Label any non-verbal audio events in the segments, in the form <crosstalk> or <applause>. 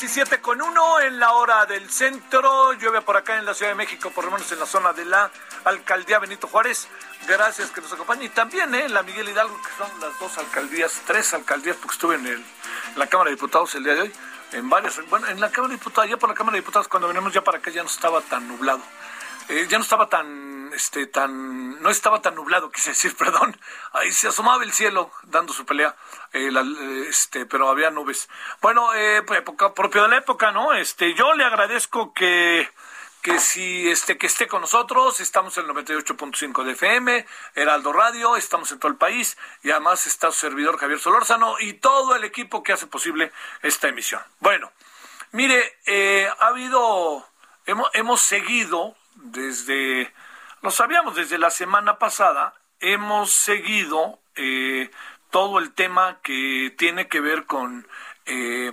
17 con 1 en la hora del centro. Llueve por acá en la Ciudad de México, por lo menos en la zona de la alcaldía Benito Juárez. Gracias que nos acompañen. Y también en la Miguel Hidalgo, que son las dos alcaldías, tres alcaldías, porque estuve en, el, la Cámara de Diputados el día de hoy. En varias, bueno, en la Cámara de Diputados, ya por la Cámara de Diputados, cuando venimos ya para acá ya no estaba tan nublado. Eh, ya no estaba tan, este, tan, no estaba tan nublado, quise decir, <laughs> perdón. Ahí se asomaba el cielo dando su pelea, eh, eh, este, pero había nubes. Bueno, eh, pues, época propio de la época, ¿no? Este, yo le agradezco que, que si, este, que esté con nosotros. Estamos en el 98.5 de FM, Heraldo Radio, estamos en todo el país y además está su servidor Javier Solórzano y todo el equipo que hace posible esta emisión. Bueno, mire, eh, ha habido, hemos, hemos seguido desde, lo sabíamos desde la semana pasada, hemos seguido eh, todo el tema que tiene que ver con eh,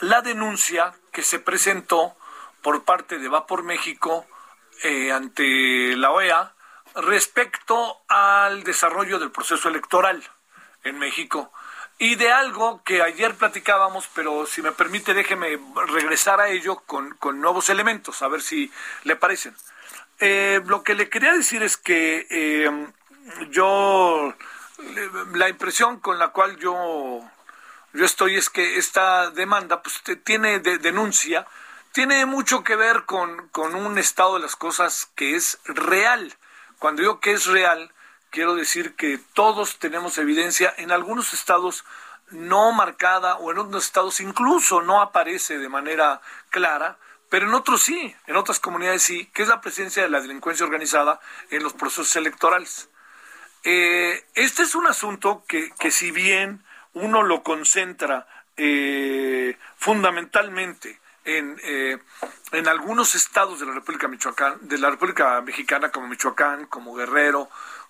la denuncia que se presentó por parte de Va por México eh, ante la OEA respecto al desarrollo del proceso electoral en México y de algo que ayer platicábamos, pero si me permite déjeme regresar a ello con, con nuevos elementos, a ver si le parecen. Eh, lo que le quería decir es que eh, yo, la impresión con la cual yo, yo estoy es que esta demanda pues, tiene de- denuncia, tiene mucho que ver con, con un estado de las cosas que es real. Cuando digo que es real, quiero decir que todos tenemos evidencia en algunos estados no marcada o en otros estados incluso no aparece de manera clara, pero en otros sí, en otras comunidades sí, que es la presencia de la delincuencia organizada en los procesos electorales. Eh, este es un asunto que, que si bien uno lo concentra eh, fundamentalmente en, eh, en algunos estados de la República Michoacán, de la República Mexicana como Michoacán, como Guerrero,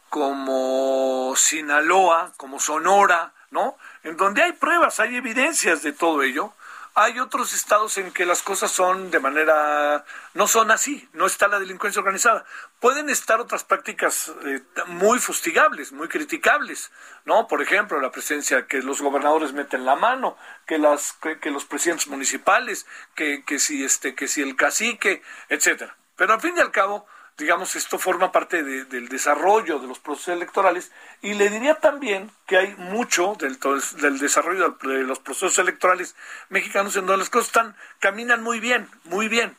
como Sinaloa, como Sonora, ¿no? En donde hay pruebas, hay evidencias de todo ello. Hay otros estados en que las cosas son de manera, no son así, no está la delincuencia organizada. Pueden estar otras prácticas eh, muy fustigables, muy criticables, ¿no? Por ejemplo, la presencia que los gobernadores meten la mano, que las, que, los presidentes municipales, que, que si este, que si el cacique, etcétera. Pero al fin y al cabo, digamos, esto forma parte de- del desarrollo de los procesos electorales y le diría también que hay mucho del, del desarrollo de los procesos electorales mexicanos en donde las cosas están, caminan muy bien, muy bien.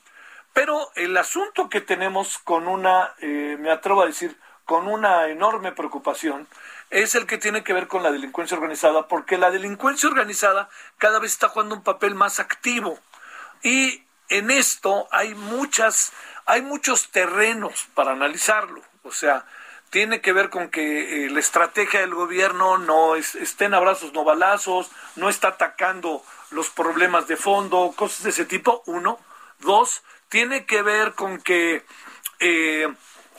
Pero el asunto que tenemos con una, eh, me atrevo a decir, con una enorme preocupación, es el que tiene que ver con la delincuencia organizada, porque la delincuencia organizada cada vez está jugando un papel más activo. Y en esto hay muchas, hay muchos terrenos para analizarlo. O sea, tiene que ver con que eh, la estrategia del gobierno no es, estén abrazos, no balazos, no está atacando los problemas de fondo, cosas de ese tipo, uno. Dos, tiene que ver con que eh,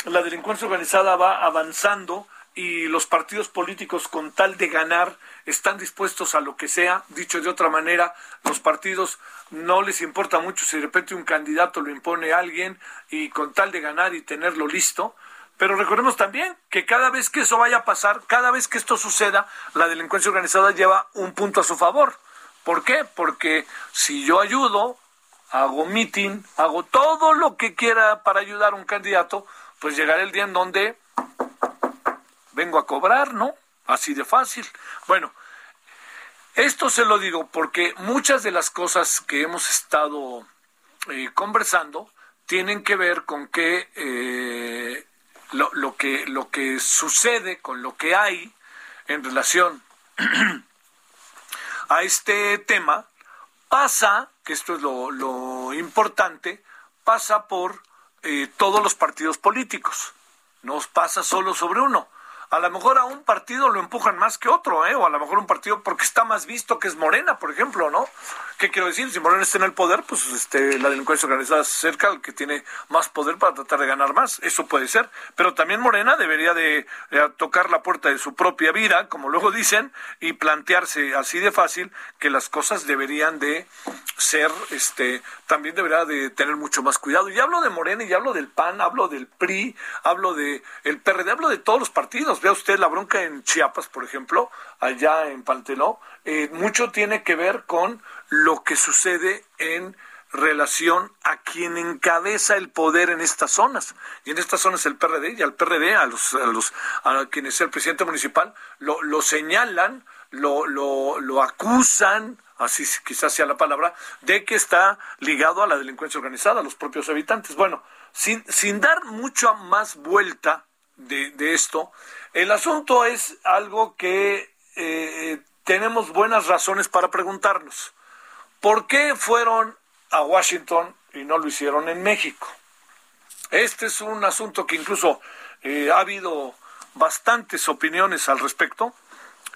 la delincuencia organizada va avanzando y los partidos políticos con tal de ganar están dispuestos a lo que sea. Dicho de otra manera, los partidos no les importa mucho si de repente un candidato lo impone a alguien y con tal de ganar y tenerlo listo. Pero recordemos también que cada vez que eso vaya a pasar, cada vez que esto suceda, la delincuencia organizada lleva un punto a su favor. ¿Por qué? Porque si yo ayudo, hago meeting, hago todo lo que quiera para ayudar a un candidato, pues llegará el día en donde vengo a cobrar, ¿no? Así de fácil. Bueno, esto se lo digo porque muchas de las cosas que hemos estado eh, conversando tienen que ver con que eh, lo, que lo que sucede con lo que hay en relación <clears throat> a este tema pasa, que esto es lo, importante, pasa por eh, todos los partidos políticos, no pasa solo sobre uno a lo mejor a un partido lo empujan más que otro, ¿eh? o a lo mejor un partido porque está más visto que es Morena, por ejemplo, ¿no? ¿Qué quiero decir? Si Morena está en el poder, pues este, la delincuencia organizada se acerca al que tiene más poder para tratar de ganar más. Eso puede ser. Pero también Morena debería de, tocar la puerta de su propia vida, como luego dicen, y plantearse así de fácil que las cosas deberían de ser, este, también debería de tener mucho más cuidado. Y hablo de Morena y hablo del PAN, hablo del PRI, hablo de el PRD, hablo de todos los partidos. Vea usted la bronca en Chiapas, por ejemplo, allá en Panteló, eh, mucho tiene que ver con lo que sucede en relación a quien encabeza el poder en estas zonas. Y en estas zonas el PRD y al PRD, a los, a los a quien es el presidente municipal, lo, lo señalan, lo, lo, lo acusan, así quizás sea la palabra, de que está ligado a la delincuencia organizada, a los propios habitantes. Bueno, sin, sin dar mucha más vuelta de, de esto, el asunto es algo que eh, tenemos buenas razones para preguntarnos. ¿Por qué fueron a Washington y no lo hicieron en México? Este es un asunto que incluso eh, ha habido bastantes opiniones al respecto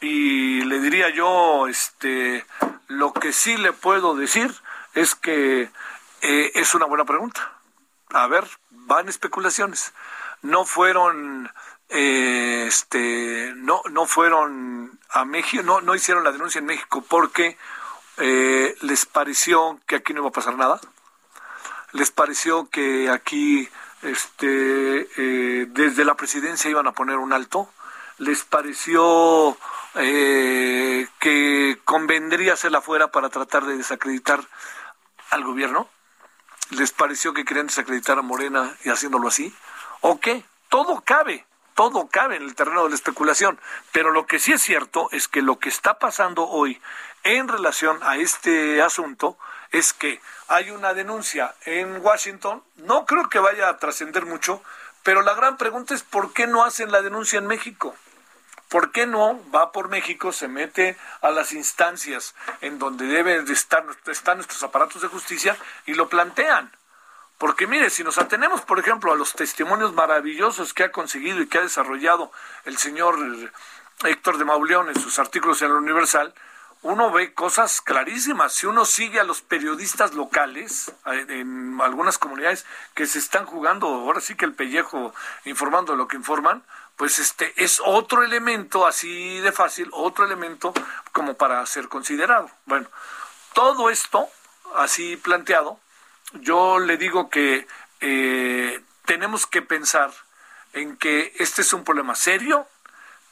y le diría yo, este, lo que sí le puedo decir es que eh, es una buena pregunta. A ver, van especulaciones. No fueron, eh, este, no, no fueron a México, no, no hicieron la denuncia en México porque eh, les pareció que aquí no iba a pasar nada, les pareció que aquí este, eh, desde la presidencia iban a poner un alto, les pareció que convendría hacerla fuera para tratar de desacreditar al gobierno, les pareció que querían desacreditar a Morena y haciéndolo así, o qué, todo cabe, todo cabe en el terreno de la especulación, pero lo que sí es cierto es que lo que está pasando hoy en relación a este asunto es que hay una denuncia en Washington, no creo que vaya a trascender mucho, pero la gran pregunta es ¿por qué no hacen la denuncia en México? ¿Por qué no va por México, se mete a las instancias en donde deben de estar, nuestros aparatos de justicia y lo plantean? Porque mire, si nos atenemos, por ejemplo, a los testimonios maravillosos que ha conseguido y que ha desarrollado el señor Héctor de Mauleón en sus artículos en la Universal, uno ve cosas clarísimas. Si uno sigue a los periodistas locales en algunas comunidades que se están jugando, ahora sí que el pellejo informando lo que informan, pues este es otro elemento así de fácil, otro elemento como para ser considerado. Bueno, todo esto así planteado, yo le digo que eh, tenemos que pensar en que este es un problema serio,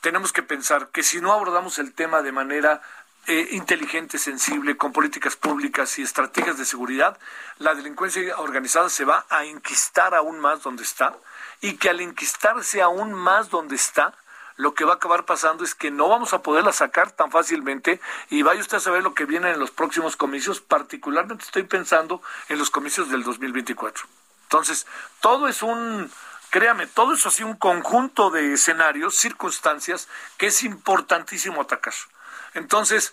tenemos que pensar que si no abordamos el tema de manera eh, inteligente, sensible, con políticas públicas y estrategias de seguridad, la delincuencia organizada se va a enquistar aún más donde está y que al enquistarse aún más donde está, lo que va a acabar pasando es que no vamos a poderla sacar tan fácilmente y vaya usted a saber lo que viene en los próximos comicios, particularmente estoy pensando en los comicios del 2024. Entonces, todo es un, créame, todo es así un conjunto de escenarios, circunstancias que es importantísimo atacar. Entonces,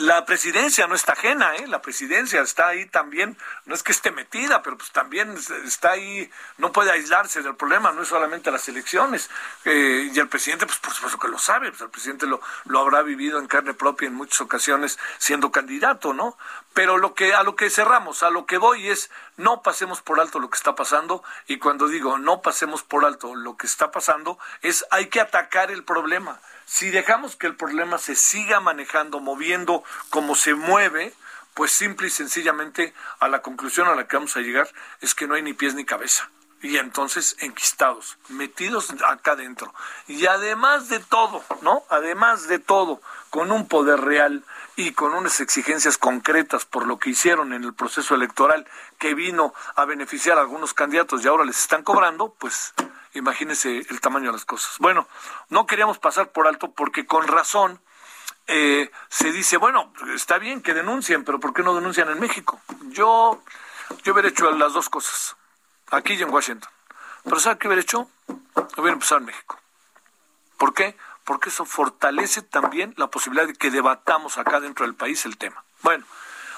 la presidencia no está ajena, ¿eh? La presidencia está ahí también, no es que esté metida, pero pues también está ahí, no puede aislarse del problema, no es solamente las elecciones. Eh, y el presidente, pues por supuesto que lo sabe, pues el presidente lo, lo habrá vivido en carne propia en muchas ocasiones siendo candidato, ¿no? Pero lo que, a lo que cerramos, a lo que voy es, no pasemos por alto lo que está pasando, y cuando digo no pasemos por alto lo que está pasando, es hay que atacar el problema si dejamos que el problema se siga manejando, moviendo como se mueve, pues simple y sencillamente a la conclusión a la que vamos a llegar es que no hay ni pies ni cabeza. Y entonces enquistados, metidos acá adentro. Y además de todo, ¿no? Además de todo, con un poder real y con unas exigencias concretas por lo que hicieron en el proceso electoral que vino a beneficiar a algunos candidatos y ahora les están cobrando, pues Imagínense el tamaño de las cosas. Bueno, no queríamos pasar por alto porque con razón eh, se dice, bueno, está bien que denuncien, pero ¿por qué no denuncian en México? Yo, yo hubiera hecho las dos cosas, aquí y en Washington. Pero ¿sabe qué hubiera hecho? Hubiera empezado en México. ¿Por qué? Porque eso fortalece también la posibilidad de que debatamos acá dentro del país el tema. Bueno,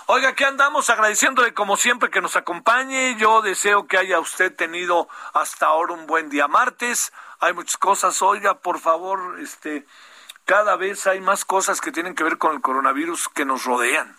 Oiga, aquí andamos agradeciéndole como siempre que nos acompañe. Yo deseo que haya usted tenido hasta ahora un buen día martes. Hay muchas cosas. Oiga, por favor, este, cada vez hay más cosas que tienen que ver con el coronavirus que nos rodean.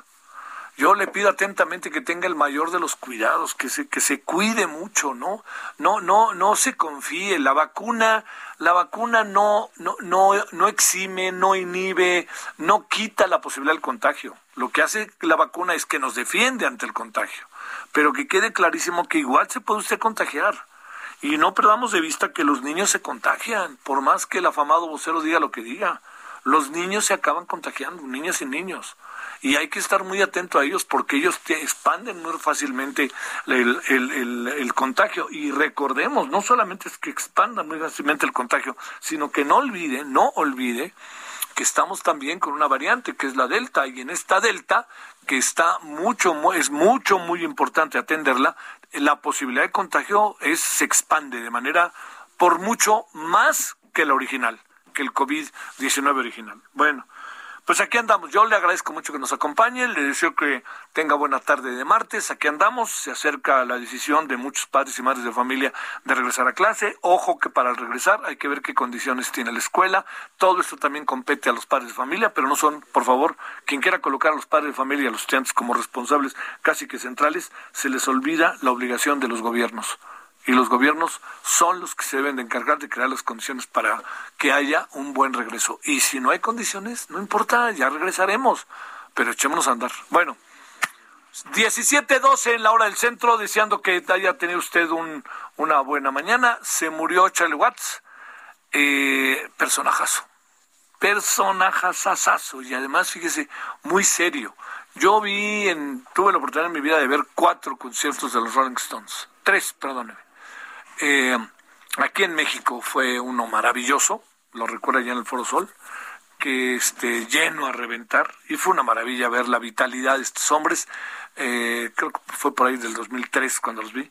Yo le pido atentamente que tenga el mayor de los cuidados, que se, que se cuide mucho, ¿no? No, no, no se confíe. La vacuna, la vacuna no, no, no, no exime, no inhibe, no quita la posibilidad del contagio. Lo que hace la vacuna es que nos defiende ante el contagio. Pero que quede clarísimo que igual se puede usted contagiar. Y no perdamos de vista que los niños se contagian, por más que el afamado vocero diga lo que diga. Los niños se acaban contagiando, niñas y niños y hay que estar muy atento a ellos porque ellos te expanden muy fácilmente el, el, el, contagio. Y recordemos, no solamente es que expandan muy fácilmente el contagio, sino que no olvide, no olvide que estamos también con una variante que es la delta y en esta delta que está mucho es mucho muy importante atenderla la posibilidad de contagio es se expande de manera por mucho más que la original que el COVID-19 original. Bueno, pues aquí andamos. Yo le agradezco mucho que nos acompañe. Le deseo que tenga buena tarde de martes. Aquí andamos. Se acerca la decisión de muchos padres y madres de familia de regresar a clase. Ojo que para regresar hay que ver qué condiciones tiene la escuela. Todo esto también compete a los padres de familia, pero no son, por favor, quien quiera colocar a los padres de familia y a los estudiantes como responsables casi que centrales, se les olvida la obligación de los gobiernos y los gobiernos son los que se deben de encargar de crear las condiciones para que haya un buen regreso. Y si no hay condiciones, no importa, ya regresaremos, pero echémonos a andar. Bueno, 17.12 en la hora del centro, deseando que haya tenido usted un, una buena mañana. Se murió Charlie Watts, eh, personajazo, personajazazazo, y además, fíjese, muy serio. Yo vi, en, tuve la oportunidad en mi vida de ver cuatro conciertos de los Rolling Stones, tres, perdóneme eh, aquí en México fue uno maravilloso, lo recuerda ya en el Foro Sol, que este, lleno a reventar, y fue una maravilla ver la vitalidad de estos hombres, eh, creo que fue por ahí del 2003 cuando los vi,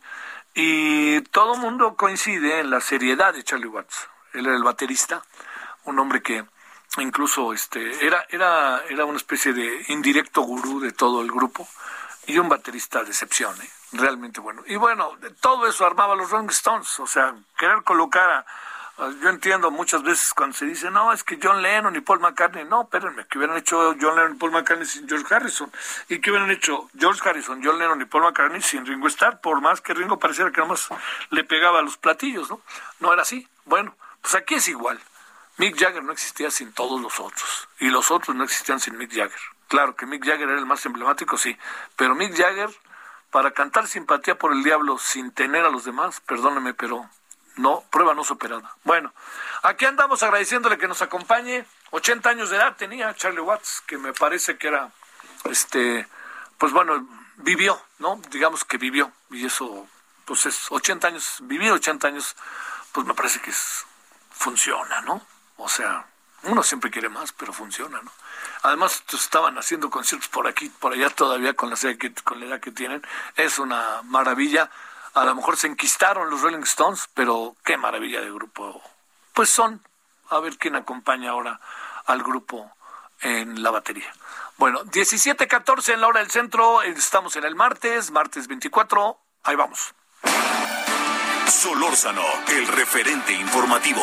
y todo el mundo coincide en la seriedad de Charlie Watts. Él era el baterista, un hombre que incluso este era era era una especie de indirecto gurú de todo el grupo y un baterista de excepción, ¿eh? Realmente bueno. Y bueno, todo eso armaba los Rolling Stones, o sea, querer colocar a, yo entiendo muchas veces cuando se dice, no, es que John Lennon y Paul McCartney, no, espérenme, que hubieran hecho John Lennon y Paul McCartney sin George Harrison, y que hubieran hecho George Harrison, John Lennon y Paul McCartney sin Ringo Starr, por más que Ringo pareciera que nomás le pegaba a los platillos, ¿no? No era así. Bueno, pues aquí es igual. Mick Jagger no existía sin todos los otros, y los otros no existían sin Mick Jagger. Claro que Mick Jagger era el más emblemático, sí, pero Mick Jagger, para cantar simpatía por el diablo sin tener a los demás, perdóneme, pero no, prueba no superada. Bueno, aquí andamos agradeciéndole que nos acompañe. 80 años de edad tenía Charlie Watts, que me parece que era, este, pues bueno, vivió, ¿no? Digamos que vivió, y eso, pues es 80 años, vivir 80 años, pues me parece que es, funciona, ¿no? O sea, uno siempre quiere más, pero funciona, ¿no? Además, estaban haciendo conciertos por aquí, por allá todavía con la, con la edad que tienen. Es una maravilla. A lo mejor se enquistaron los Rolling Stones, pero qué maravilla de grupo. Pues son. A ver quién acompaña ahora al grupo en la batería. Bueno, 17:14 en la hora del centro, estamos en el martes, martes 24, ahí vamos. Solórzano, el referente informativo.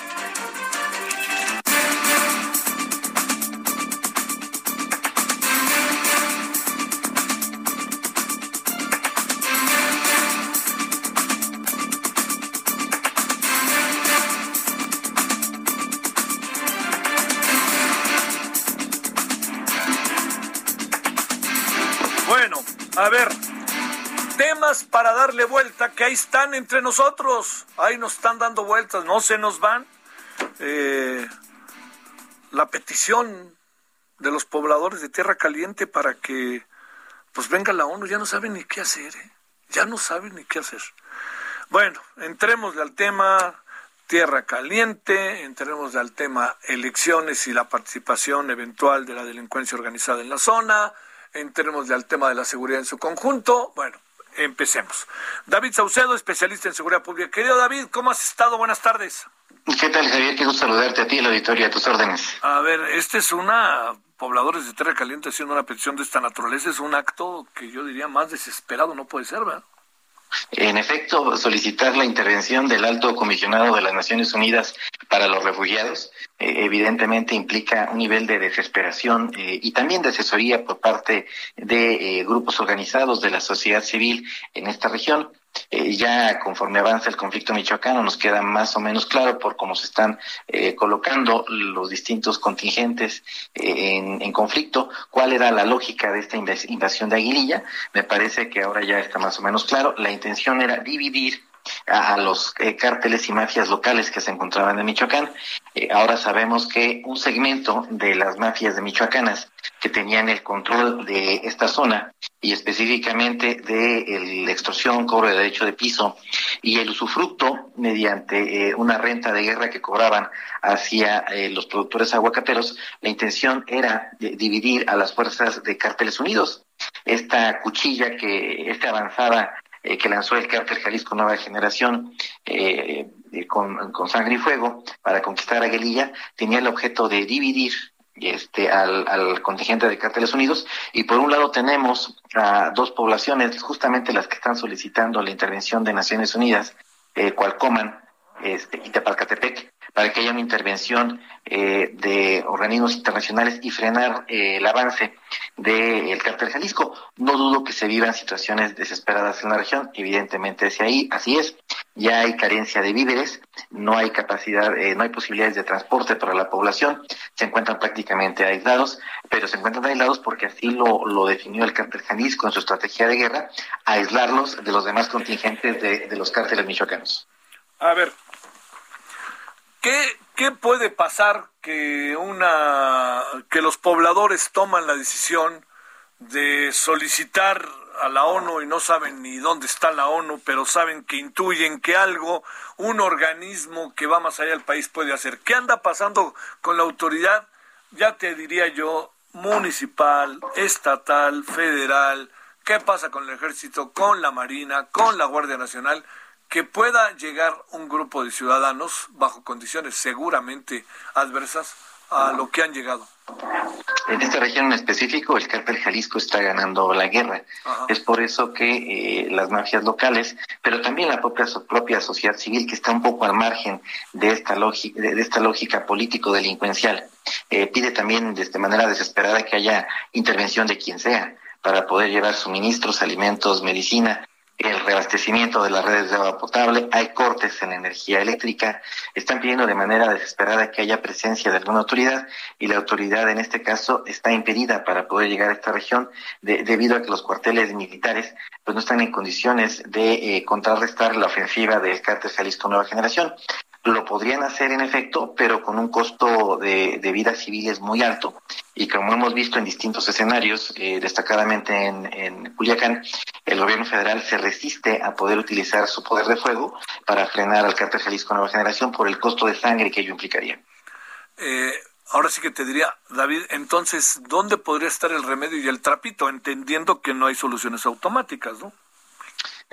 Darle vuelta que ahí están entre nosotros. Ahí nos están dando vueltas, no se nos van. Eh, la petición de los pobladores de Tierra Caliente para que pues venga la ONU, ya no saben ni qué hacer, ¿eh? ya no saben ni qué hacer. Bueno, entremos al tema Tierra Caliente, entremos al tema elecciones y la participación eventual de la delincuencia organizada en la zona, entremos al tema de la seguridad en su conjunto. Bueno, empecemos. David Saucedo, especialista en seguridad pública. Querido David, ¿cómo has estado? Buenas tardes. ¿Qué tal, Javier? Qué gusto saludarte a ti, la auditoría, a tus órdenes. A ver, esta es una, pobladores de Tierra Caliente haciendo una petición de esta naturaleza, es un acto que yo diría más desesperado no puede ser, ¿verdad? En efecto, solicitar la intervención del alto comisionado de las Naciones Unidas para los refugiados eh, evidentemente implica un nivel de desesperación eh, y también de asesoría por parte de eh, grupos organizados de la sociedad civil en esta región. Ya conforme avanza el conflicto michoacano nos queda más o menos claro por cómo se están colocando los distintos contingentes en, en, conflicto cuál era la lógica de esta invasión de Aguililla. Me parece que ahora ya está más o menos claro. La intención era dividir a, los eh, cárteles y mafias locales que se encontraban en Michoacán. Eh, ahora sabemos que un segmento de las mafias de Michoacanas que tenían el control de esta zona y específicamente de la extorsión, cobro de derecho de piso y el usufructo mediante eh, una renta de guerra que cobraban hacia los productores aguacateros, la intención era dividir a las fuerzas de Cárteles Unidos. Esta cuchilla que, esta avanzada eh, que lanzó el cártel Jalisco Nueva Generación eh, eh, con, sangre y fuego para conquistar a Guelilla, tenía el objeto de dividir este, al, contingente de Cárteles Unidos. Y por un lado tenemos a dos poblaciones, justamente las que están solicitando la intervención de Naciones Unidas, eh, Cualcoman este, y Tepalcatepec, para que haya una intervención eh, de organismos internacionales y frenar eh, el avance del cártel Jalisco. No dudo que se vivan situaciones desesperadas en la región, evidentemente es ahí, así es. Ya hay carencia de víveres, no hay capacidad, eh, no hay posibilidades de transporte para la población, se encuentran prácticamente aislados, pero se encuentran aislados porque así lo, lo definió el cártel Jalisco en su estrategia de guerra, aislarlos de los demás contingentes de, de los cárteles michoacanos. A ver, ¿Qué, ¿Qué puede pasar que una que los pobladores toman la decisión de solicitar a la ONU y no saben ni dónde está la ONU, pero saben que intuyen que algo, un organismo que va más allá del país puede hacer. ¿Qué anda pasando con la autoridad? Ya te diría yo, municipal, estatal, federal, ¿qué pasa con el ejército, con la Marina, con la Guardia Nacional? Que pueda llegar un grupo de ciudadanos bajo condiciones seguramente adversas a lo que han llegado. En esta región en específico, el cártel Jalisco está ganando la guerra. Es por eso que eh, las mafias locales, pero también la propia, propia sociedad civil, que está un poco al margen de esta, de esta lógica político-delincuencial, eh, pide también de manera desesperada que haya intervención de quien sea para poder llevar suministros, alimentos, medicina el reabastecimiento de las redes de agua potable, hay cortes en energía eléctrica, están pidiendo de manera desesperada que haya presencia de alguna autoridad y la autoridad en este caso está impedida para poder llegar a esta región debido a que los cuarteles militares pues no están en condiciones de eh, contrarrestar la ofensiva del cártel Jalisco Nueva Generación. Lo podrían hacer en efecto, pero con un costo de, de vida civiles muy alto. Y como hemos visto en distintos escenarios, eh, destacadamente en, en Culiacán, el gobierno federal se resiste a poder utilizar su poder de fuego para frenar al cártel Jalisco Nueva Generación por el costo de sangre que ello implicaría. Eh, ahora sí que te diría, David, entonces, ¿dónde podría estar el remedio y el trapito? Entendiendo que no hay soluciones automáticas, ¿no?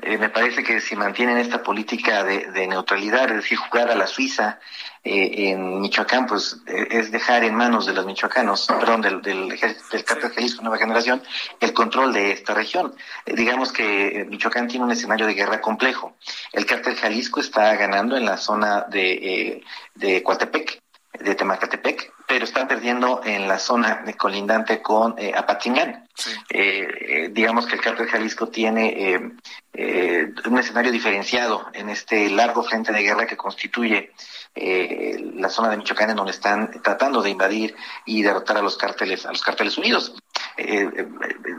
Eh, me parece que si mantienen esta política de, neutralidad, es decir, jugar a la Suiza eh, en Michoacán, pues eh, es dejar en manos de los michoacanos, perdón, del, del, del cártel Jalisco Nueva Generación, el control de esta región. digamos que Michoacán tiene un escenario de guerra complejo. El cártel Jalisco está ganando en la zona de, de Coatepec, de Temacatepec, pero está perdiendo en la zona de colindante con eh, Apatzingán. Eh, digamos que el cártel Jalisco tiene eh, un escenario diferenciado en este largo frente de guerra que constituye la zona de Michoacán en donde están tratando de invadir y derrotar a los cárteles a los cárteles unidos.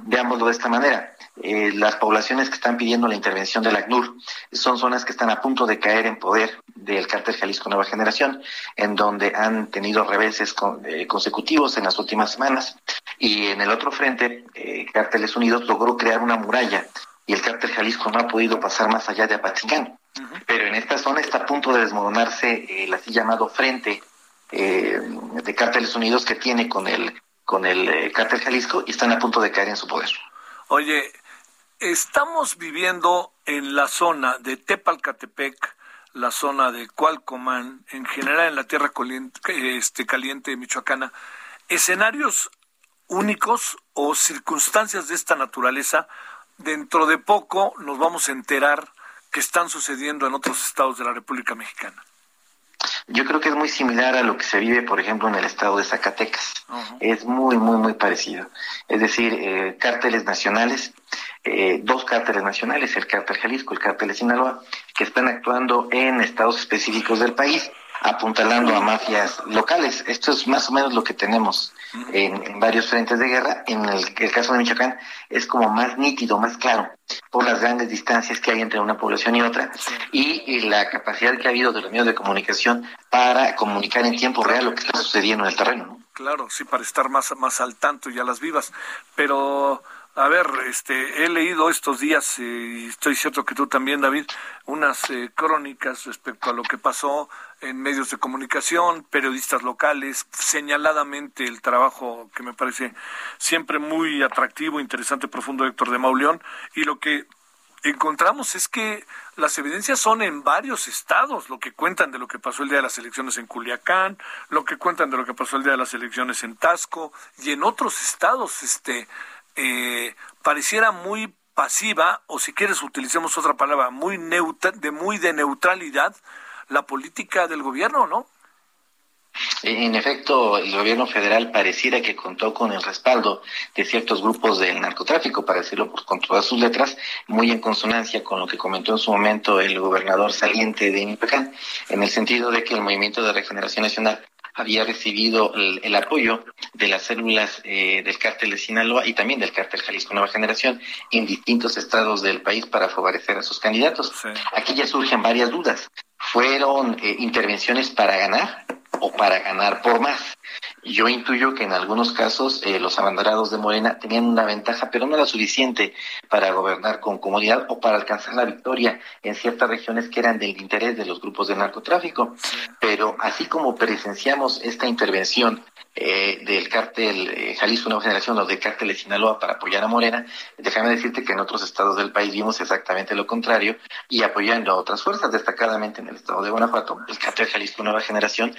veámoslo de esta manera. Eh, las poblaciones que están pidiendo la intervención del ACNUR son zonas que están a punto de caer en poder del cártel Jalisco Nueva Generación, en donde han tenido reveses eh, consecutivos en las últimas semanas. Y en el otro frente, eh, Cárteles Unidos logró crear una muralla y el cártel Jalisco no ha podido pasar más allá de Apatzingán. Pero en esta zona está a punto de desmoronarse el así llamado frente de Cárteles Unidos que tiene con el con el cártel Jalisco y están a punto de caer en su poder. Oye, Estamos viviendo en la zona de Tepalcatepec, la zona de Cualcomán, en general en la tierra caliente, este, caliente michoacana, escenarios únicos o circunstancias de esta naturaleza. Dentro de poco nos vamos a enterar que están sucediendo en otros estados de la República Mexicana. Yo creo que es muy similar a lo que se vive, por ejemplo, en el estado de Zacatecas. Es muy, muy, muy parecido. Es decir, eh, cárteles nacionales, eh, dos cárteles nacionales, el cártel Jalisco, el cártel de Sinaloa, que están actuando en estados específicos del país, apuntalando a mafias locales. Esto es más o menos lo que tenemos en, varios frentes de guerra. En el, caso de Michoacán es como más nítido, más claro, por las grandes distancias que hay entre una población y otra y, la capacidad que ha habido de los medios de comunicación para comunicar en tiempo real lo que está sucediendo en el terreno. Claro, sí, para estar más, más al tanto y a las vivas. Pero a ver, este, he leído estos días, eh, y estoy cierto que tú también, David, unas eh, crónicas respecto a lo que pasó en medios de comunicación, periodistas locales, señaladamente el trabajo que me parece siempre muy atractivo, interesante, profundo de Héctor de Mauleón, y lo que encontramos es que las evidencias son en varios estados, lo que cuentan de lo que pasó el día de las elecciones en Culiacán, lo que cuentan de lo que pasó el día de las elecciones en Tasco y en otros estados, este, eh, pareciera muy pasiva, o si quieres utilicemos otra palabra, muy neutra, de muy de neutralidad, la política del gobierno, ¿no? En efecto, el gobierno federal pareciera que contó con el respaldo de ciertos grupos del narcotráfico, para decirlo con todas sus letras, muy en consonancia con lo que comentó en su momento el gobernador saliente de Nipecán, en el sentido de que el Movimiento de Regeneración Nacional había recibido el, apoyo de las células eh, del cártel de Sinaloa y también del cártel Jalisco Nueva Generación en distintos estados del país para favorecer a sus candidatos. Aquí ya surgen varias dudas. ¿Fueron eh, intervenciones para ganar o para ganar por más? Yo intuyo que en algunos casos eh, los abanderados de Morena tenían una ventaja, pero no era suficiente para gobernar con comodidad o para alcanzar la victoria en ciertas regiones que eran del interés de los grupos de narcotráfico. Pero así como presenciamos esta intervención eh, del cártel eh, Jalisco Nueva Generación o del cártel de Sinaloa para apoyar a Morena, déjame decirte que en otros estados del país vimos exactamente lo contrario y apoyando a otras fuerzas, destacadamente en el estado de Guanajuato, el cártel Jalisco Nueva Generación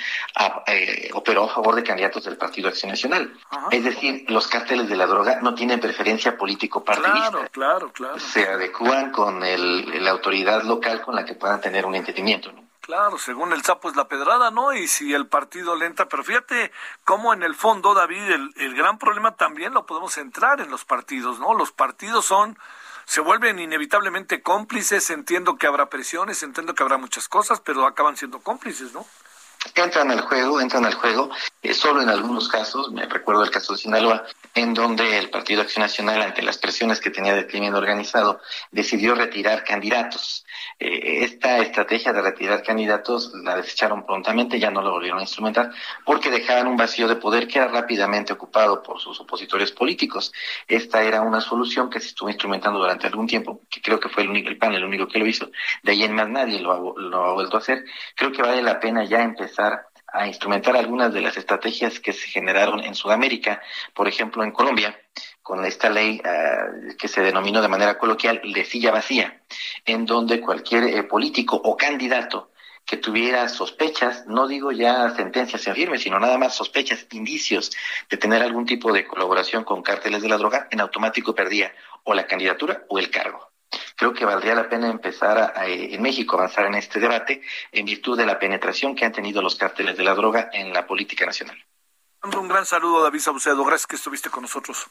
eh, operó a favor de candidatos del Partido Acción Nacional. Es decir, los cárteles de la droga no tienen preferencia político partidista. Claro, claro, claro. Se adecúan con el, la autoridad local con la que puedan tener un entendimiento. ¿no? Claro, según el sapo es la pedrada, ¿no? Y si el partido lenta, pero fíjate cómo en el fondo, David, el, el gran problema también lo podemos entrar en los partidos, ¿no? Los partidos son se vuelven inevitablemente cómplices, entiendo que habrá presiones, entiendo que habrá muchas cosas, pero acaban siendo cómplices, ¿no? Entran al juego, entran al juego, eh, solo en algunos casos, me recuerdo el caso de Sinaloa, en donde el Partido Acción Nacional, ante las presiones que tenía del crimen organizado, decidió retirar candidatos. Eh, esta estrategia de retirar candidatos la desecharon prontamente, ya no la volvieron a instrumentar, porque dejaban un vacío de poder que era rápidamente ocupado por sus opositores políticos. Esta era una solución que se estuvo instrumentando durante algún tiempo, que creo que fue el único, el PAN el único que lo hizo, de ahí en más nadie lo ha, lo ha vuelto a hacer. Creo que vale la pena ya empezar a instrumentar algunas de las estrategias que se generaron en Sudamérica, por ejemplo en Colombia, con esta ley uh, que se denominó de manera coloquial de silla vacía, en donde cualquier eh, político o candidato que tuviera sospechas, no digo ya sentencias en firme, sino nada más sospechas, indicios de tener algún tipo de colaboración con cárteles de la droga, en automático perdía o la candidatura o el cargo. Creo que valdría la pena empezar a, en México a avanzar en este debate en virtud de la penetración que han tenido los cárteles de la droga en la política nacional. Un gran saludo, David Saucedo. Gracias que estuviste con nosotros.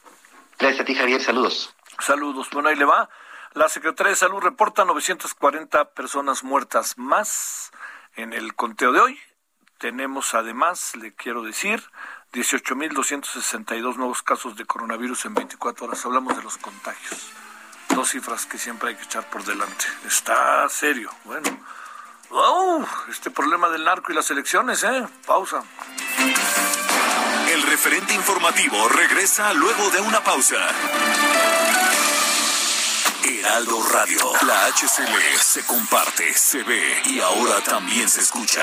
Gracias a ti, Javier. Saludos. Saludos. Bueno, ahí le va. La Secretaría de Salud reporta 940 personas muertas más en el conteo de hoy. Tenemos además, le quiero decir, 18.262 nuevos casos de coronavirus en 24 horas. Hablamos de los contagios. Dos cifras que siempre hay que echar por delante. Está serio. Bueno. este problema del narco y las elecciones, ¿eh? Pausa. El referente informativo regresa luego de una pausa. Heraldo Radio, la HCL se comparte, se ve y ahora también se escucha.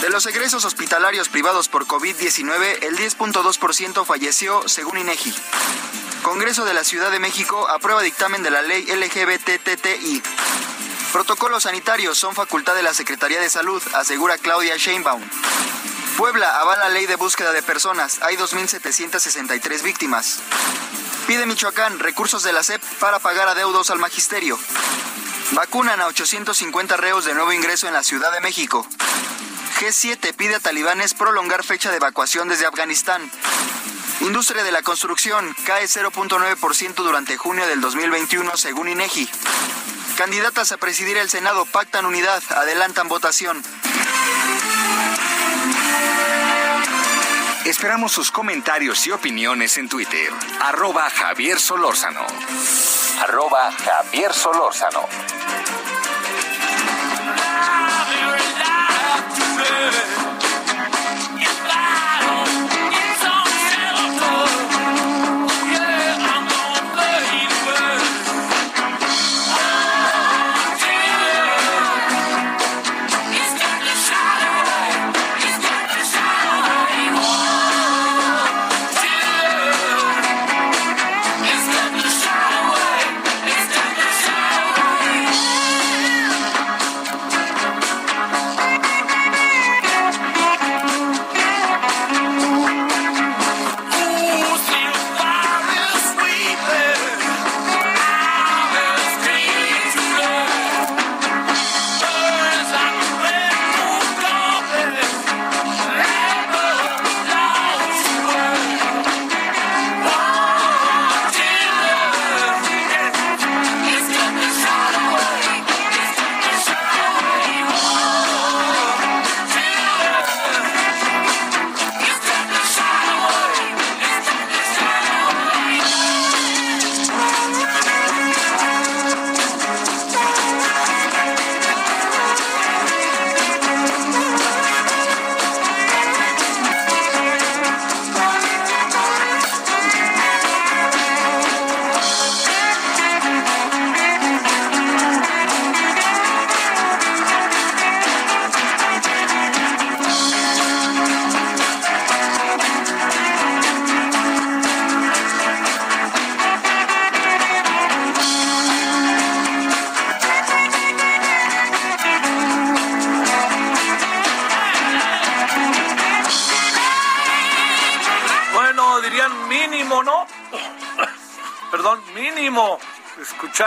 De los egresos hospitalarios privados por COVID-19, el 10.2% falleció, según INEGI. Congreso de la Ciudad de México aprueba dictamen de la ley LGBTTI. Protocolos sanitarios son facultad de la Secretaría de Salud, asegura Claudia Sheinbaum. Puebla avala ley de búsqueda de personas. Hay 2.763 víctimas. Pide Michoacán recursos de la SEP para pagar adeudos al magisterio. Vacunan a 850 reos de nuevo ingreso en la Ciudad de México. G7 pide a talibanes prolongar fecha de evacuación desde Afganistán. Industria de la construcción cae 0.9% durante junio del 2021 según INEGI. Candidatas a presidir el Senado pactan unidad, adelantan votación. Esperamos sus comentarios y opiniones en Twitter. Arroba Javier Solórzano. Arroba Javier Solórzano.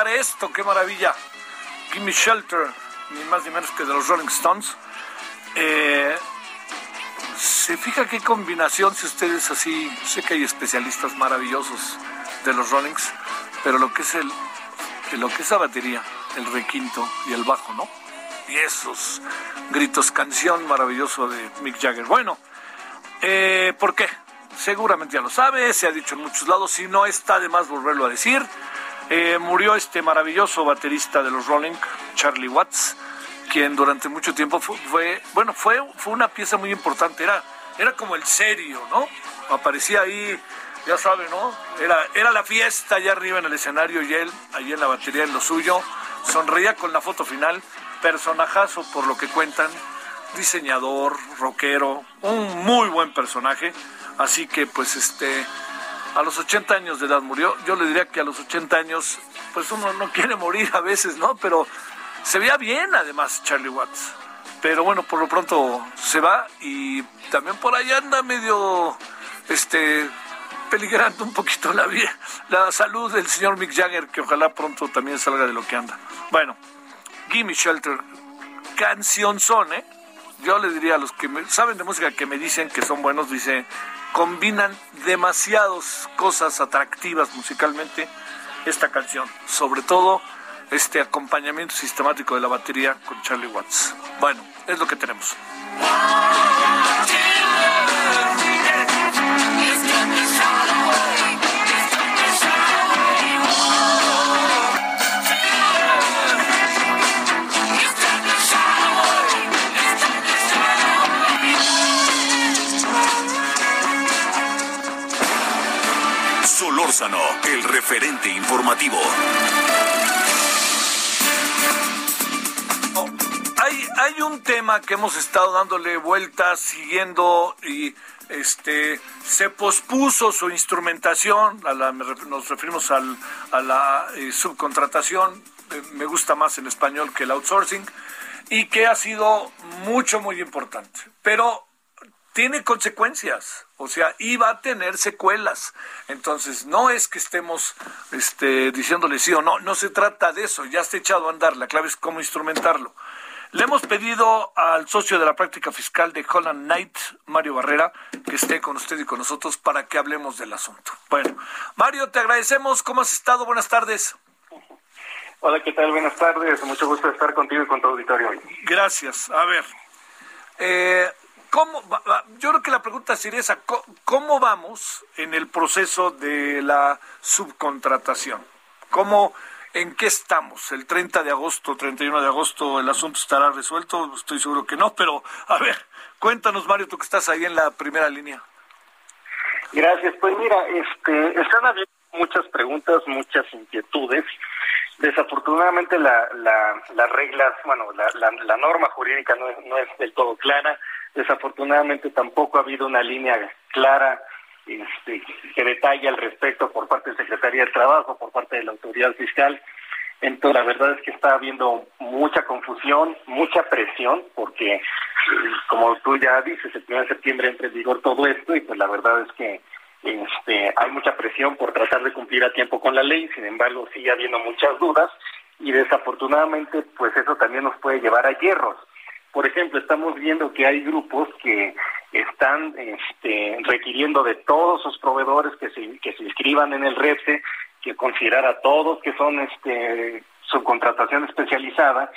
Esto, qué maravilla. Gimme Shelter, ni más ni menos que de los Rolling Stones. Eh, se fija qué combinación, si ustedes así, sé que hay especialistas maravillosos de los Rollings, pero lo que es el, lo que es la batería, el requinto y el bajo, ¿no? y esos gritos, canción maravilloso de Mick Jagger. Bueno, eh, ¿por qué? Seguramente ya lo sabe, se ha dicho en muchos lados, si no está de más volverlo a decir. Eh, murió este maravilloso baterista de los Rolling, Charlie Watts, quien durante mucho tiempo fue, bueno, fue, fue una pieza muy importante, era, era como el serio, ¿no? Aparecía ahí, ya sabe, ¿no? Era, era la fiesta allá arriba en el escenario y él, allí en la batería en lo suyo, sonreía con la foto final, personajazo por lo que cuentan, diseñador, rockero, un muy buen personaje, así que pues este a los 80 años de edad murió. Yo le diría que a los 80 años, pues uno no quiere morir a veces, ¿no? Pero se veía bien además Charlie Watts. Pero bueno, por lo pronto se va y también por ahí anda medio, este, peligrando un poquito la, vida, la salud del señor Mick Jagger, que ojalá pronto también salga de lo que anda. Bueno, Gimme Shelter, canción son, ¿eh? Yo le diría a los que saben de música que me dicen que son buenos, dice, combinan demasiadas cosas atractivas musicalmente esta canción, sobre todo este acompañamiento sistemático de la batería con Charlie Watts. Bueno, es lo que tenemos. El referente informativo. Oh, hay, hay un tema que hemos estado dándole vueltas, siguiendo y este se pospuso su instrumentación, nos referimos al, a la eh, subcontratación, eh, me gusta más en español que el outsourcing, y que ha sido mucho, muy importante. Pero tiene consecuencias, o sea, iba a tener secuelas. Entonces, no es que estemos este, diciéndole sí o no, no se trata de eso, ya está echado a andar, la clave es cómo instrumentarlo. Le hemos pedido al socio de la práctica fiscal de Holland Knight, Mario Barrera, que esté con usted y con nosotros para que hablemos del asunto. Bueno, Mario, te agradecemos. ¿Cómo has estado? Buenas tardes. Hola, ¿qué tal? Buenas tardes. Mucho gusto estar contigo y con tu auditorio hoy. Gracias. A ver, eh, ¿Cómo, yo creo que la pregunta sería esa, ¿cómo vamos en el proceso de la subcontratación? ¿Cómo, en qué estamos? ¿El 30 de agosto, 31 de agosto el asunto estará resuelto? Estoy seguro que no, pero a ver, cuéntanos Mario, tú que estás ahí en la primera línea. Gracias, pues mira, este, están habiendo muchas preguntas, muchas inquietudes. Desafortunadamente la, la, las reglas, bueno, la, la, norma jurídica no no es del todo clara Desafortunadamente tampoco ha habido una línea clara este, que detalle al respecto por parte de Secretaría del Trabajo, por parte de la autoridad fiscal. Entonces, la verdad es que está habiendo mucha confusión, mucha presión, porque, eh, como tú ya dices, el 1 de septiembre entra en vigor todo esto y pues la verdad es que este, hay mucha presión por tratar de cumplir a tiempo con la ley, sin embargo sigue habiendo muchas dudas y desafortunadamente pues eso también nos puede llevar a hierros. Por ejemplo, estamos viendo que hay grupos que están este, requiriendo de todos sus proveedores que se, que se inscriban en el REPSE, que considerar a todos que son este, subcontratación especializada,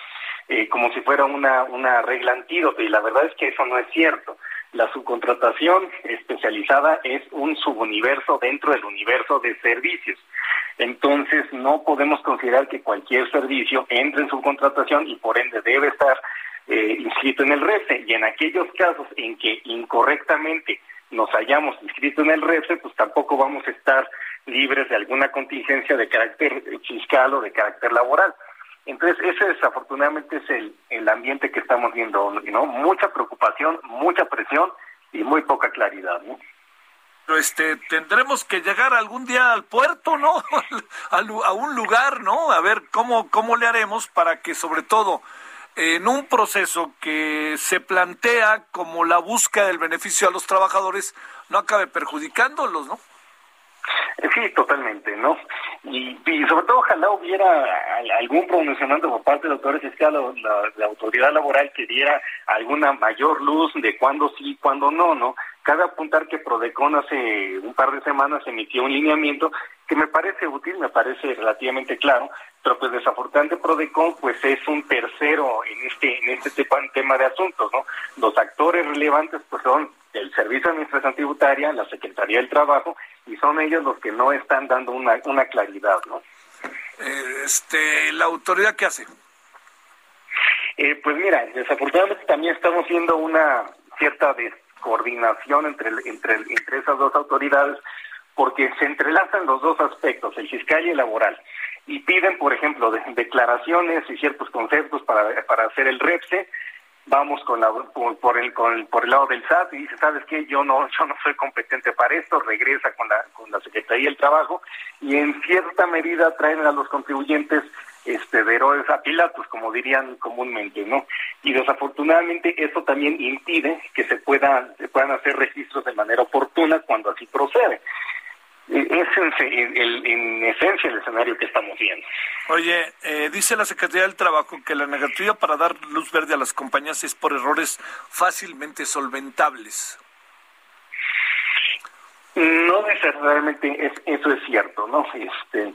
eh, como si fuera una, una regla antídoto, y la verdad es que eso no es cierto. La subcontratación especializada es un subuniverso dentro del universo de servicios. Entonces, no podemos considerar que cualquier servicio entre en subcontratación y por ende debe estar eh, inscrito en el REFE y en aquellos casos en que incorrectamente nos hayamos inscrito en el REFE, pues tampoco vamos a estar libres de alguna contingencia de carácter fiscal o de carácter laboral. Entonces, ese desafortunadamente es el, el ambiente que estamos viendo, ¿no? Mucha preocupación, mucha presión y muy poca claridad, ¿no? este tendremos que llegar algún día al puerto, ¿no? <laughs> a, un lugar, ¿no? A ver cómo cómo le haremos para que sobre todo en un proceso que se plantea como la búsqueda del beneficio a los trabajadores no acabe perjudicándolos, ¿no? Sí, totalmente, ¿no? Y, sobre todo ojalá hubiera algún pronunciamiento por parte de la autoridad fiscal o la, autoridad laboral que diera alguna mayor luz de cuándo sí y cuándo no, ¿no? Cabe apuntar que Prodecon hace un par de semanas emitió un lineamiento que me parece útil, me parece relativamente claro, pero pues desafortunadamente Prodecon pues es un tercero en este en este tema de asuntos, ¿no? Los actores relevantes pues son el Servicio de Administración Tributaria, la Secretaría del Trabajo y son ellos los que no están dando una, una claridad, ¿no? Este, la autoridad qué hace? Eh, pues mira, desafortunadamente también estamos viendo una cierta descoordinación entre entre entre esas dos autoridades porque se entrelazan los dos aspectos, el fiscal y el laboral y piden, por ejemplo, declaraciones y ciertos conceptos para, para hacer el REPSE, vamos con la, por, el, con el, por el lado del SAT y dice, ¿sabes qué? Yo no, <laughs> yo no soy competente para esto, regresa con la, con la Secretaría del Trabajo y en cierta medida traen a los contribuyentes este, de héroes a Pilatos, como dirían comúnmente, ¿no? Y desafortunadamente eso también impide que se puedan, se puedan hacer registros de manera oportuna cuando así procede. Eh, es en, en, esencia el escenario que estamos viendo. Oye, eh, dice la Secretaría del Trabajo que la negativa para dar luz verde a las compañías es por errores fácilmente solventables. No necesariamente es, eso es cierto, ¿no? Este,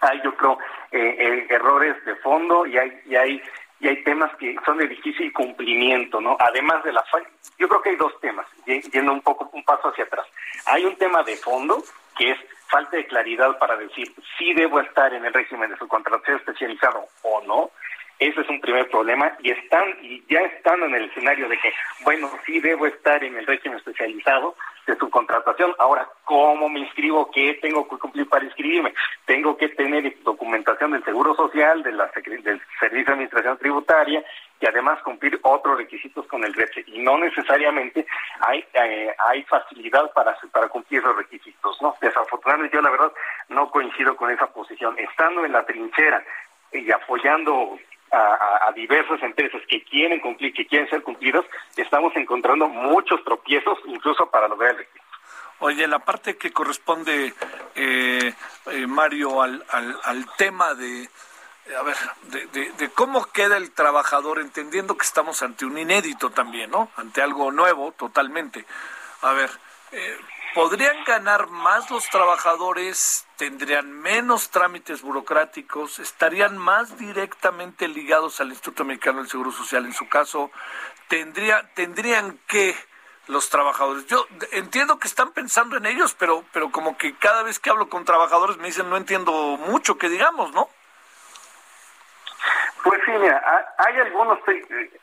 hay, yo creo, eh, errores de fondo y hay, y hay y hay temas que son de difícil cumplimiento, ¿no? Además de la yo creo que hay dos temas, yendo un poco un paso hacia atrás. Hay un tema de fondo que es falta de claridad para decir si debo estar en el régimen de su subcontratación especializado o no. Ese es un primer problema y están y ya están en el escenario de que, bueno, sí debo estar en el régimen especializado de su contratación. Ahora, ¿cómo me inscribo? ¿Qué tengo que cumplir para inscribirme? Tengo que tener documentación del Seguro Social, de la, del Servicio de Administración Tributaria y además cumplir otros requisitos con el REPSE. Y no necesariamente hay, eh, facilidad para, para cumplir esos requisitos. ¿no? Desafortunadamente yo la verdad no coincido con esa posición. Estando en la trinchera y apoyando a, diversas empresas que quieren cumplir, que quieren ser cumplidos, estamos encontrando muchos tropiezos incluso para lograr el registro. Oye, la parte que corresponde, eh, eh, Mario, al, al, tema de, a ver, de, de, cómo queda el trabajador, entendiendo que estamos ante un inédito también, ¿no? Ante algo nuevo totalmente. A ver, eh, ¿Podrían ganar más los trabajadores? ¿Tendrían menos trámites burocráticos? ¿Estarían más directamente ligados al Instituto Mexicano del Seguro Social en su caso? ¿Tendría, ¿Tendrían que los trabajadores? Yo entiendo que están pensando en ellos, pero, pero como que cada vez que hablo con trabajadores me dicen no entiendo mucho que digamos, ¿no? Pues sí, mira, hay algunos,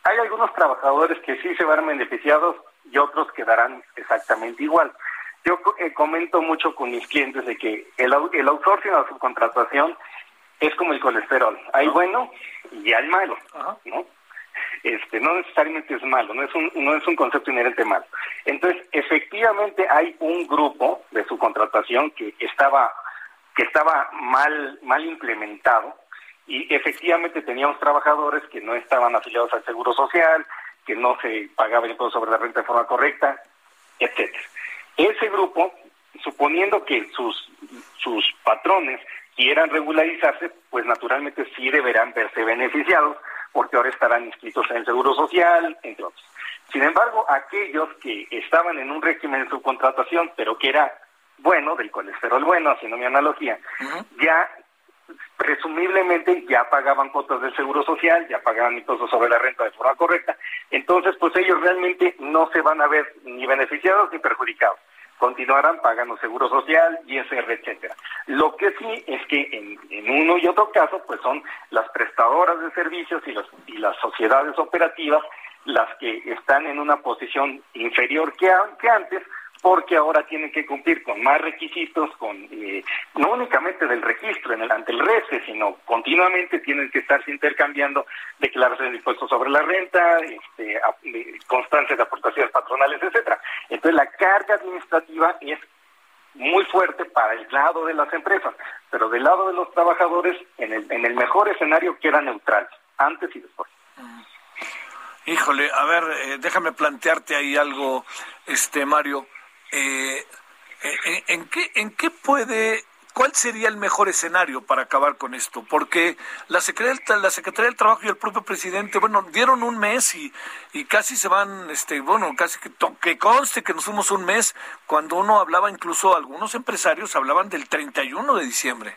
hay algunos trabajadores que sí se van beneficiados y otros quedarán exactamente igual. Yo eh, comento mucho con mis clientes de que el, el outsourcing o la subcontratación es como el colesterol. Hay bueno y hay malo, ¿no? Este, no necesariamente es malo, no es un, no es un concepto inherente malo. Entonces, efectivamente hay un grupo de subcontratación que estaba, que estaba mal, mal implementado y efectivamente teníamos trabajadores que no estaban afiliados al Seguro Social, que no se pagaba el impuesto sobre la renta de forma correcta, etcétera. Ese grupo, suponiendo que sus, sus patrones quieran regularizarse, pues naturalmente sí deberán verse beneficiados, porque ahora estarán inscritos en el Seguro Social, entre otros. Sin embargo, aquellos que estaban en un régimen de subcontratación, pero que era bueno, del colesterol bueno, haciendo mi analogía, ya presumiblemente ya pagaban cuotas del seguro social, ya pagaban impuestos sobre la renta de forma correcta, entonces pues ellos realmente no se van a ver ni beneficiados ni perjudicados, continuarán pagando seguro social, ISR, etcétera. Lo que sí es que en, en, uno y otro caso pues son las prestadoras de servicios y, los, y las sociedades operativas las que están en una posición inferior que, que antes, porque ahora tienen que cumplir con más requisitos, con eh, no únicamente del registro en el, ante el RESE, sino continuamente tienen que estarse intercambiando declaraciones de impuestos sobre la renta, este, constancias de aportaciones patronales, etcétera. Entonces la carga administrativa es muy fuerte para el lado de las empresas, pero del lado de los trabajadores, en el, en el mejor escenario queda neutral, antes y después. Híjole, a ver, eh, déjame plantearte ahí algo, este Mario. Eh, eh, ¿en, qué, ¿En qué puede ¿cuál sería el mejor escenario para acabar con esto? Porque la Secretaría, la Secretaría del Trabajo y el propio presidente, bueno, dieron un mes y, y casi se van, este, bueno, casi que, que conste que nos fuimos un mes, cuando uno hablaba, incluso algunos empresarios hablaban del 31 de diciembre.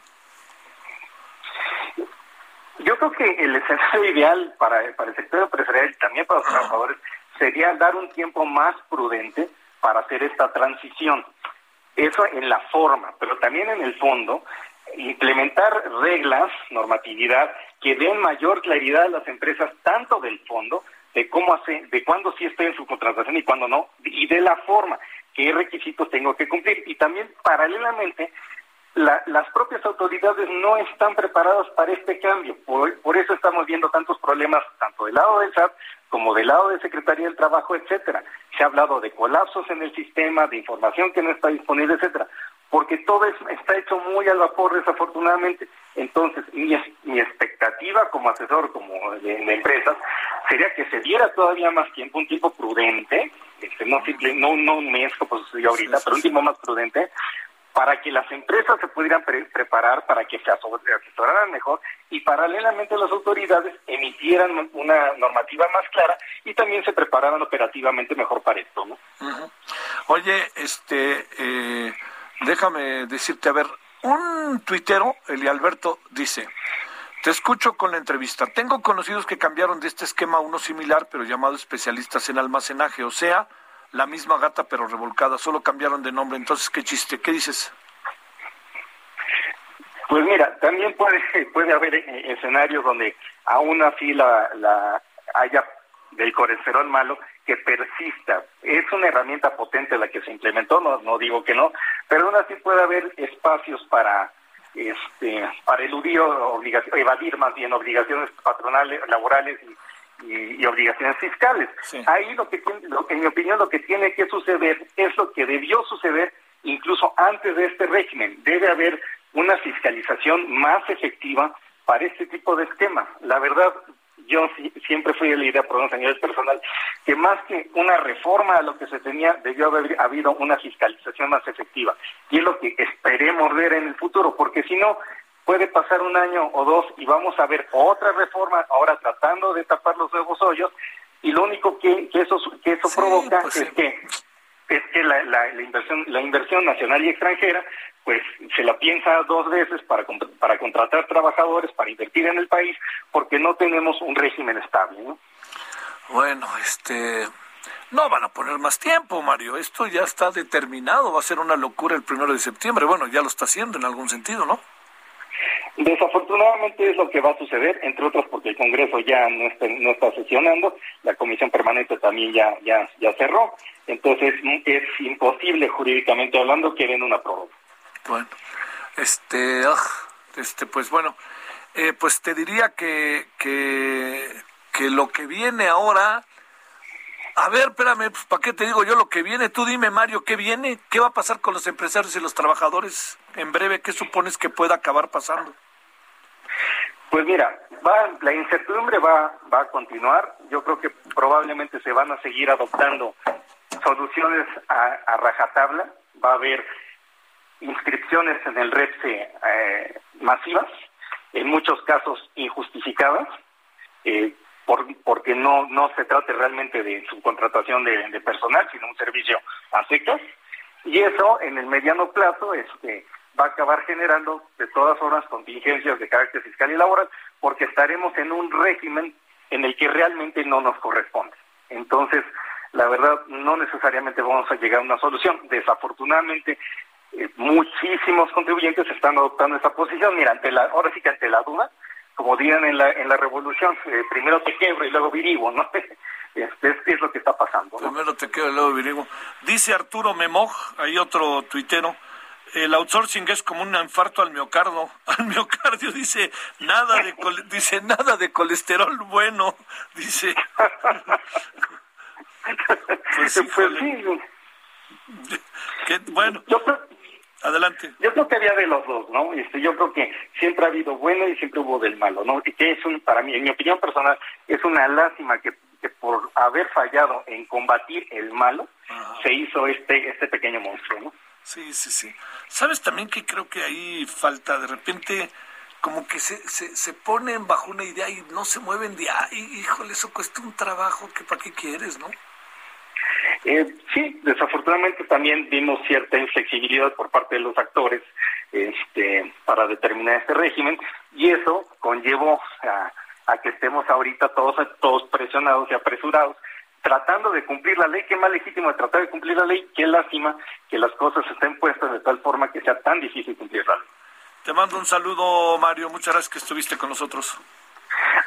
Yo creo que el escenario ideal para, para el sector empresarial y también para los trabajadores sería dar un tiempo más prudente para hacer esta transición. Eso en la forma, pero también en el fondo, implementar reglas, normatividad, que den mayor claridad a las empresas, tanto del fondo, de cómo hace, de cuándo sí estoy en su contratación y cuándo no, y de la forma, qué requisitos tengo que cumplir. Y también, paralelamente, las propias autoridades no están preparadas para este cambio. Por, eso estamos viendo tantos problemas, tanto del lado del SAT como del lado de Secretaría del Trabajo, etcétera. Se ha hablado de colapsos en el sistema, de información que no está disponible, etcétera. Porque todo está hecho muy al vapor, desafortunadamente. Entonces, mi, mi expectativa como asesor, como de, empresas, sería que se diera todavía más tiempo, un tiempo prudente, este, no, simple, no, no un mes como sucedió ahorita, pero un tiempo más prudente, para que las empresas se pudieran preparar, para que se asesoraran mejor y paralelamente las autoridades emitieran una normativa más clara y también se prepararan operativamente mejor para esto. ¿no? Oye, este, eh, déjame decirte, a ver, un tuitero, Eli Alberto, dice, te escucho con la entrevista. Tengo conocidos que cambiaron de este esquema a uno similar, pero llamado especialistas en almacenaje, o sea, la misma gata pero revolcada, solo cambiaron de nombre. Entonces, ¿qué chiste? ¿Qué dices? Pues mira, también puede, <laughs> puede haber eh, escenarios donde aún así la, la haya del colesterol malo que persista. Es una herramienta potente la que se implementó, no, no digo que no, pero aún así puede haber espacios para este para eludir obligaciones, evadir más bien obligaciones patronales, laborales y y, obligaciones fiscales. Ahí lo que, lo, en mi opinión, lo que tiene que suceder es lo que debió suceder incluso antes de este régimen. Debe haber una fiscalización más efectiva para este tipo de esquemas. La verdad, yo siempre fui de la idea, por un señor personal, que más que una reforma a lo que se tenía, debió haber habido una fiscalización más efectiva. Y es lo que esperemos ver en el futuro, porque si no, puede pasar un año o dos y vamos a ver otra reforma ahora tratando de tapar los nuevos hoyos y lo único que, eso que eso provoca pues es que es que la, la, inversión la inversión nacional y extranjera pues se la piensa dos veces para para contratar trabajadores para invertir en el país porque no tenemos un régimen estable ¿no? bueno este no van a poner más tiempo, Mario. Esto ya está determinado. Va a ser una locura el primero de septiembre. Bueno, ya lo está haciendo en algún sentido, ¿no? Desafortunadamente es lo que va a suceder, entre otros porque el Congreso ya no está, sesionando, la Comisión Permanente también ya, ya, ya cerró, entonces es imposible jurídicamente hablando que den una prórroga. Bueno, este, ah, este, pues bueno, eh, pues te diría que, que, que lo que viene ahora a ver, espérame, pues, ¿para qué te digo yo lo que viene? Tú dime, Mario, ¿qué viene? ¿Qué va a pasar con los empresarios y los trabajadores en breve? ¿Qué supones que pueda acabar pasando? Pues mira, va, la incertidumbre va, va a continuar. Yo creo que probablemente se van a seguir adoptando soluciones a, rajatabla. Va a haber inscripciones en el REPSE eh, masivas, en muchos casos injustificadas. Eh, porque no, no se trate realmente de subcontratación de, de personal, sino un servicio a secas. Y eso, en el mediano plazo, este, va a acabar generando de todas formas contingencias de carácter fiscal y laboral, porque estaremos en un régimen en el que realmente no nos corresponde. Entonces, la verdad, no necesariamente vamos a llegar a una solución. Desafortunadamente, eh, muchísimos contribuyentes están adoptando esa posición. Mira, ante la, ahora sí que ante la duda, como digan en la, en la revolución, eh, primero te quebro y luego virigo, ¿no? <laughs> Este, es, lo que está pasando. Primero te quebro y luego virigo. Dice Arturo Memoj, hay otro tuitero, el outsourcing es como un infarto al miocardio. <laughs> Al miocardio dice nada de <laughs> dice nada de colesterol bueno, dice. pues, sí, pues bueno. Adelante. Yo creo que había de los dos, ¿no? Este, yo creo que siempre ha habido bueno y siempre hubo del malo, ¿no? Y que es un, para mí, en mi opinión personal, es una lástima que que por haber fallado en combatir el malo, se hizo este, este pequeño monstruo, ¿no? Sí, sí, sí. ¿Sabes también que creo que ahí falta de repente como que se, se, se ponen bajo una idea y no se mueven de, ay, híjole, eso cuesta un trabajo que para qué quieres, ¿no? Eh, sí, desafortunadamente también vimos cierta inflexibilidad por parte de los actores este, para determinar este régimen y eso conllevó a, que estemos ahorita todos, todos presionados y apresurados tratando de cumplir la ley, qué más legítimo de tratar de cumplir la ley, qué lástima que las cosas estén puestas de tal forma que sea tan difícil cumplirla. Te mando un saludo, Mario, muchas gracias que estuviste con nosotros.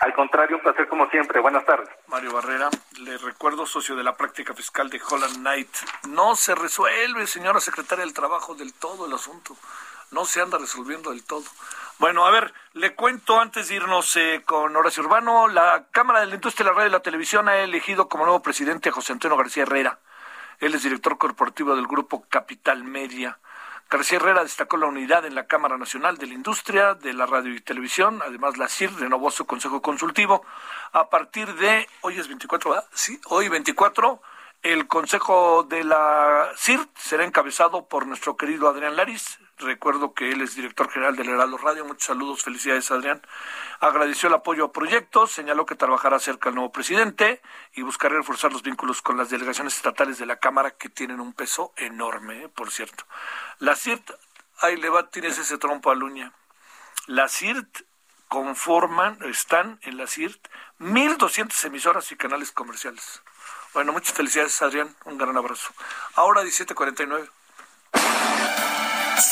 Al contrario, un placer como siempre. Buenas tardes. Mario Barrera, le recuerdo, socio de la práctica fiscal de Holland Knight. No se resuelve, señora secretaria del Trabajo, del todo el asunto. No se anda resolviendo del todo. Bueno, a ver, le cuento antes de irnos eh, con Horacio Urbano. La Cámara de la Industria de la Radio y la Televisión ha elegido como nuevo presidente a José Antonio García Herrera. Él es director corporativo del grupo Capital Media. García Herrera destacó la unidad en la Cámara Nacional de la Industria de la Radio y Televisión. Además, la CIR renovó su consejo consultivo. A partir de, hoy es 24, ¿verdad? Sí, hoy 24, el consejo de la CIR será encabezado por nuestro querido Adrián Laris. Recuerdo que él es director general del Heraldo Radio. Muchos saludos, felicidades, Adrián. Agradeció el apoyo a proyectos, señaló que trabajará cerca del nuevo presidente y buscará reforzar los vínculos con las delegaciones estatales de la Cámara que tienen un peso enorme, ¿eh? por cierto. La CIRT, ahí le va, tienes ese trompo a luña. La CIRT conforman, están en la CIRT 1.200 emisoras y canales comerciales. Bueno, muchas felicidades, Adrián. Un gran abrazo. Ahora 17.49.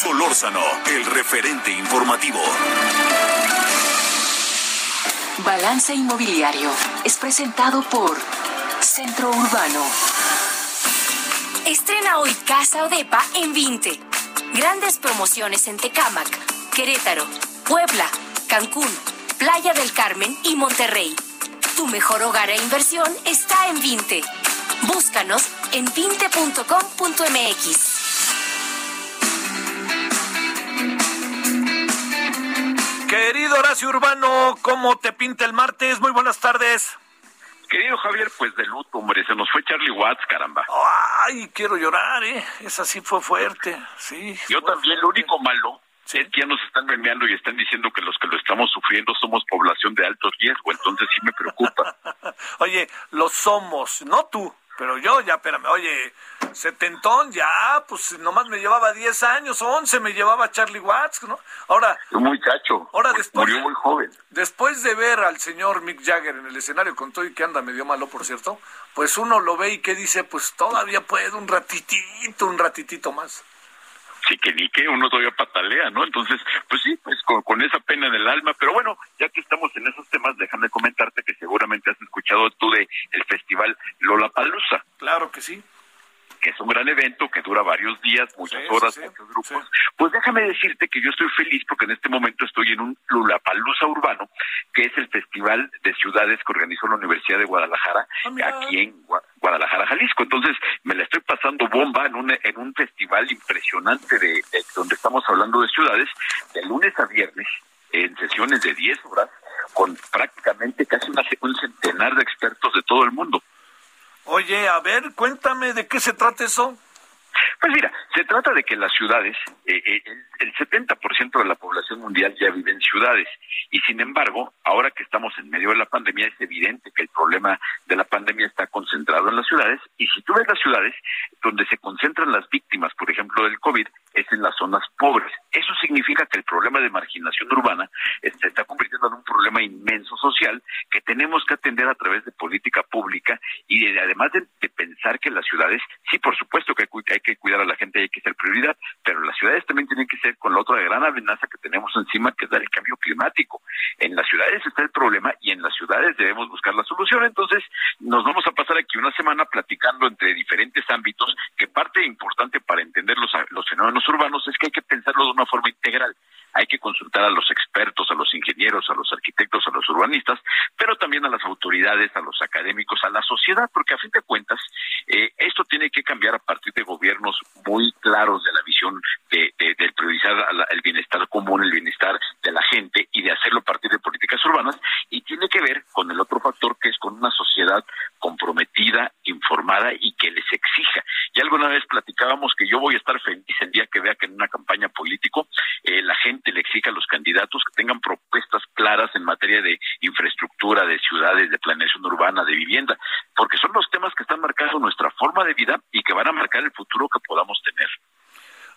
Solórzano, el referente informativo. Balance Inmobiliario es presentado por Centro Urbano. Estrena hoy Casa Odepa en 20. Grandes promociones en Tecámac, Querétaro, Puebla, Cancún, Playa del Carmen y Monterrey. Tu mejor hogar e inversión está en 20. Búscanos en 20.com.mx. Querido Horacio Urbano, ¿cómo te pinta el martes? Muy buenas tardes. Querido Javier, pues de luto, hombre, se nos fue Charlie Watts, caramba. Ay, quiero llorar, ¿eh? Esa sí fue fuerte, sí. Yo también, lo único malo ya nos están memeando y están diciendo que los que lo estamos sufriendo somos población de alto riesgo, entonces sí me preocupa. <laughs> Oye, lo somos, no tú. Pero yo ya, espérame, oye, setentón ya, pues nomás me llevaba 10 años, 11 me llevaba Charlie Watts, ¿no? Ahora... Un muchacho. Ahora después... Murió muy joven. Después de ver al señor Mick Jagger en el escenario con todo y que anda medio malo, por cierto, pues uno lo ve y que dice, pues todavía puede un ratitito, un ratitito más sí que ni que uno todavía patalea, ¿no? Entonces, pues sí, pues con, esa pena en el alma, pero bueno, ya que estamos en esos temas, déjame comentarte que seguramente has escuchado tú de el festival Lollapalooza. Claro que sí que es un gran evento que dura varios días, muchas horas, muchos grupos. Pues déjame decirte que yo estoy feliz porque en este momento estoy en un Lulapalooza urbano, que es el festival de ciudades que organizó la Universidad de Guadalajara, ah, aquí en Guadalajara, Jalisco. Entonces, me la estoy pasando bomba en un, en un festival impresionante de, donde estamos hablando de ciudades, de lunes a viernes, en sesiones de 10 horas, con prácticamente casi un centenar de expertos de todo el mundo. Oye, a ver, cuéntame de qué se trata eso. Pues mira, se trata de que las ciudades, eh, eh, el 70% de la población mundial ya vive en ciudades y sin embargo, ahora que estamos en medio de la pandemia, es evidente que el problema de la pandemia está concentrado en las ciudades y si tú ves las ciudades donde se concentran las víctimas, por ejemplo, del COVID, es en las zonas pobres. Eso significa que el problema de marginación urbana se está convirtiendo en un problema inmenso social que tenemos que atender a través de política pública y además de, pensar que las ciudades, sí, por supuesto que hay, que cuidar a la gente y hay que ser prioridad, pero las ciudades también tienen que ser con la otra gran amenaza que tenemos encima, que es el cambio climático. En las ciudades está el problema y en las ciudades debemos buscar la solución. Entonces, nos vamos a pasar aquí una semana platicando entre diferentes ámbitos que parte importante para entender los, los fenómenos urbanos es que hay que pensarlo de una forma integral hay que consultar a los expertos, a los ingenieros, a los arquitectos, a los urbanistas, pero también a las autoridades, a los académicos, a la sociedad, porque a fin de cuentas eh, esto tiene que cambiar a partir de gobiernos muy claros de la visión de, de, de priorizar la, el bienestar común, el bienestar de la gente y de hacerlo a partir de políticas urbanas y tiene que ver con el otro factor que es con una sociedad comprometida, informada y que les exija. Y alguna vez platicábamos que yo voy a estar feliz el día que vea que en una campaña político eh, la gente le exige a los candidatos que tengan propuestas claras en materia de infraestructura, de ciudades, de planeación urbana, de vivienda, porque son los temas que están marcando nuestra forma de vida y que van a marcar el futuro que podamos tener.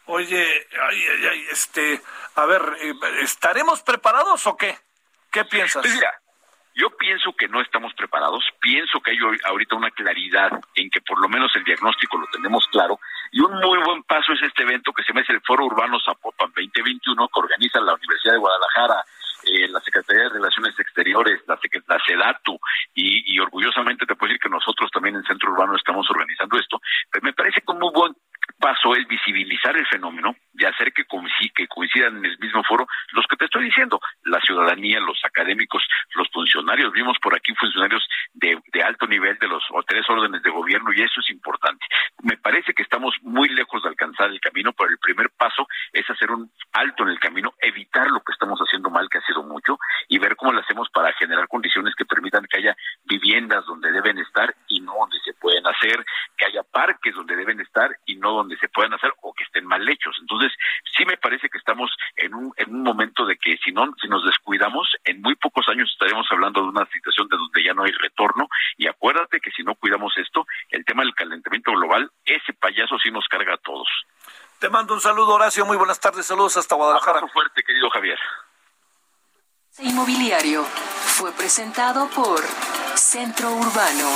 Oye, ay, ay, ay, este, a ver, eh, ¿estaremos preparados o qué? ¿Qué piensas? Pues mira, yo pienso que no estamos preparados, pienso que hay ahorita una claridad en que por lo menos el diagnóstico lo tenemos claro y un muy buen paso es este evento que se llama el Foro Urbano Zapopan 2021 que saludo, Horacio. Muy buenas tardes. Saludos hasta Guadalajara. Un fuerte, querido Javier. Inmobiliario fue presentado por Centro Urbano.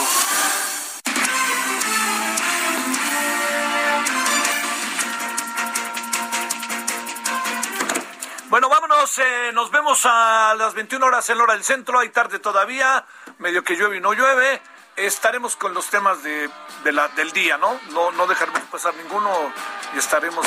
Bueno, vámonos, eh, nos vemos a las 21 horas en la hora del centro, hay tarde todavía, medio que llueve y no llueve. Estaremos con los temas de, la, del día, ¿no? ¿no? No dejaremos pasar ninguno y estaremos...